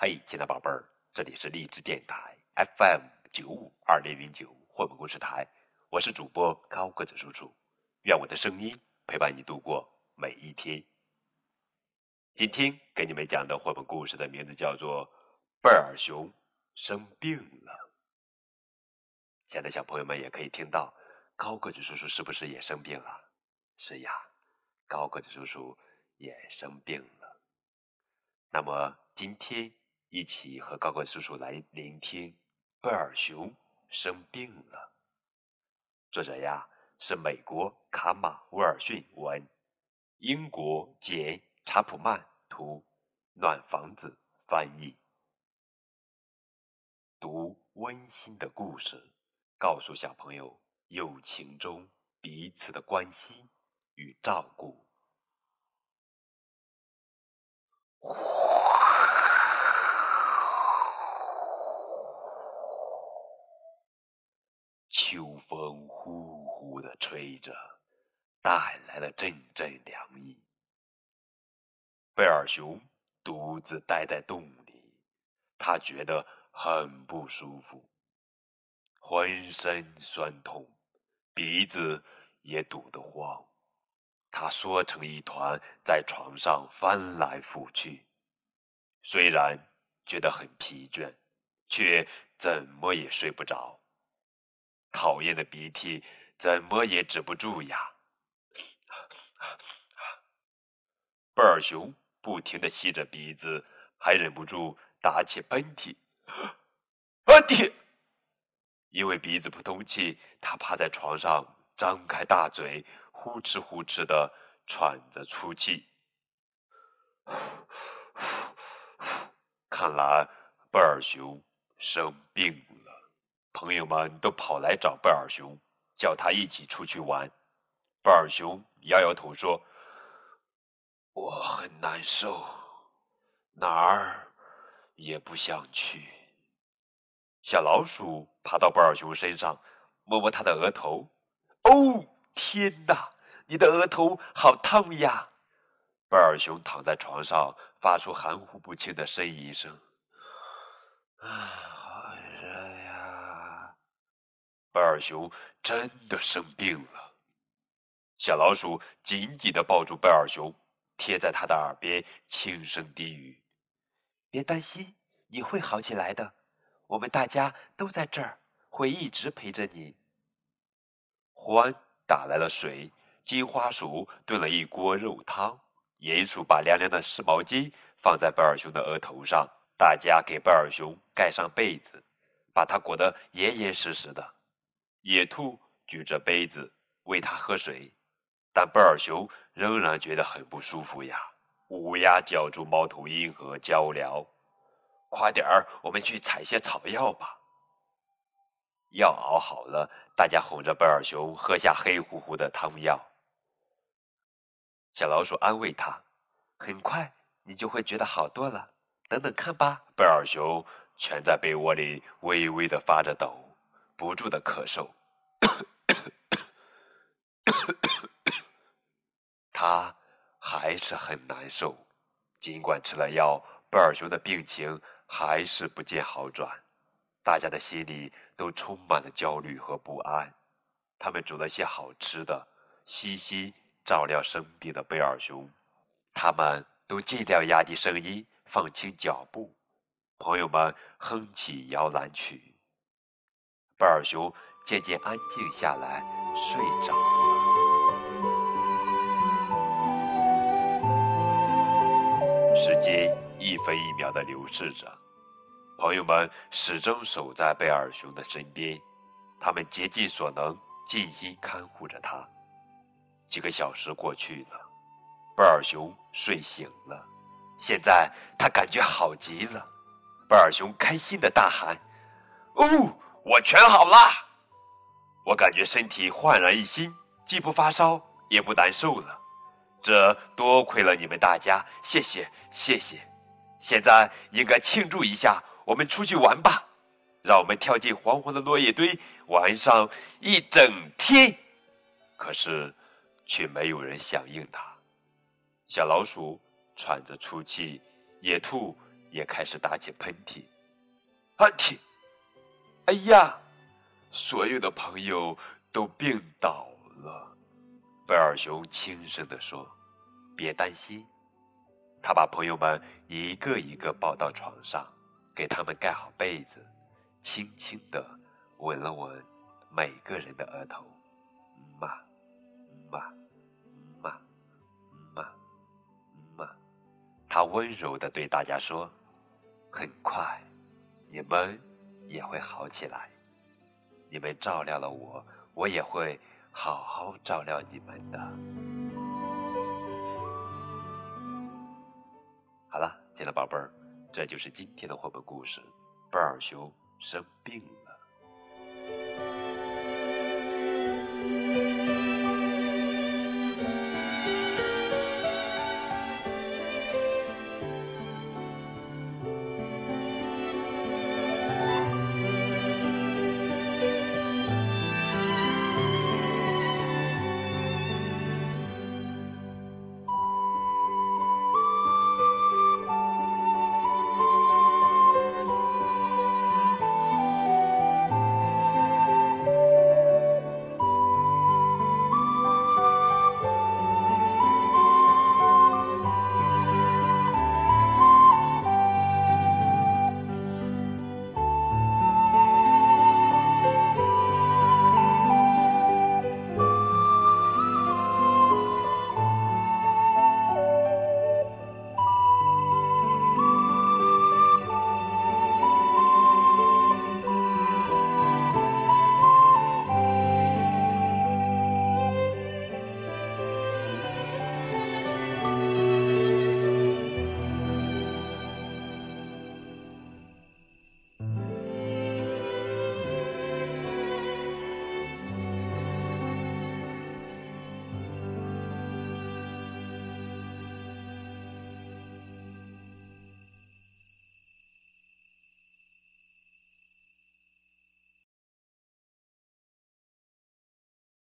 嘿，亲爱的宝贝儿，这里是励志电台 FM 九五二零零九绘本故事台，我是主播高个子叔叔，愿我的声音陪伴你度过每一天。今天给你们讲的绘本故事的名字叫做《贝尔熊生病了》。亲爱的小朋友们也可以听到，高个子叔叔是不是也生病了？是呀，高个子叔叔也生病了。那么今天一起和高个子叔叔来聆听《贝尔熊生病了》。作者呀是美国卡马威尔逊文，英国简查普曼图，暖房子翻译。读温馨的故事，告诉小朋友友情中彼此的关心。与照顾。秋风呼呼的吹着，带来了阵阵凉意。贝尔熊独自待在洞里，他觉得很不舒服，浑身酸痛，鼻子也堵得慌。他缩成一团，在床上翻来覆去。虽然觉得很疲倦，却怎么也睡不着。讨厌的鼻涕怎么也止不住呀！贝尔熊不停的吸着鼻子，还忍不住打起喷嚏。啊嚏！因为鼻子不通气，他趴在床上，张开大嘴。呼哧呼哧的喘着粗气，看来贝尔熊生病了。朋友们都跑来找贝尔熊，叫他一起出去玩。贝尔熊摇摇头说：“我很难受，哪儿也不想去。”小老鼠爬到贝尔熊身上，摸摸他的额头，哦。天哪，你的额头好烫呀！贝尔熊躺在床上，发出含糊不清的呻吟声。啊，好热呀！贝尔熊真的生病了。小老鼠紧紧的抱住贝尔熊，贴在他的耳边轻声低语：“别担心，你会好起来的。我们大家都在这儿，会一直陪着你。”欢。打来了水，金花鼠炖了一锅肉汤，鼹鼠把凉凉的湿毛巾放在贝尔熊的额头上，大家给贝尔熊盖上被子，把它裹得严严实实的。野兔举着杯子喂它喝水，但贝尔熊仍然觉得很不舒服呀。乌鸦叫住猫头鹰和鹪鹩：“快点儿，我们去采些草药吧。”药熬好了，大家哄着贝尔熊喝下黑乎乎的汤药。小老鼠安慰他：“很快你就会觉得好多了，等等看吧。”贝尔熊蜷在被窝里，微微的发着抖，不住的咳嗽。他还是很难受，尽管吃了药，贝尔熊的病情还是不见好转。大家的心里都充满了焦虑和不安。他们煮了些好吃的，悉心照料生病的贝尔熊。他们都尽量压低声音，放轻脚步。朋友们哼起摇篮曲。贝尔熊渐渐安静下来，睡着了。时间一分一秒的流逝着。朋友们始终守在贝尔熊的身边，他们竭尽所能，尽心看护着他。几个小时过去了，贝尔熊睡醒了，现在他感觉好极了。贝尔熊开心的大喊：“哦，我全好了！我感觉身体焕然一新，既不发烧也不难受了。这多亏了你们大家，谢谢谢谢！现在应该庆祝一下。”我们出去玩吧，让我们跳进黄黄的落叶堆，玩上一整天。可是，却没有人响应他。小老鼠喘着粗气，野兔也开始打起喷嚏。啊嚏！哎呀，所有的朋友都病倒了。贝尔熊轻声地说：“别担心。”他把朋友们一个一个抱到床上，给他们盖好被子，轻轻地吻了吻每个人的额头。嘛，嘛，嘛，嘛，嘛。他温柔地对大家说：“很快，你们也会好起来。你们照料了我，我也会好好照料你们的。”好了，亲爱的宝贝儿，这就是今天的绘本故事。贝尔熊生病了。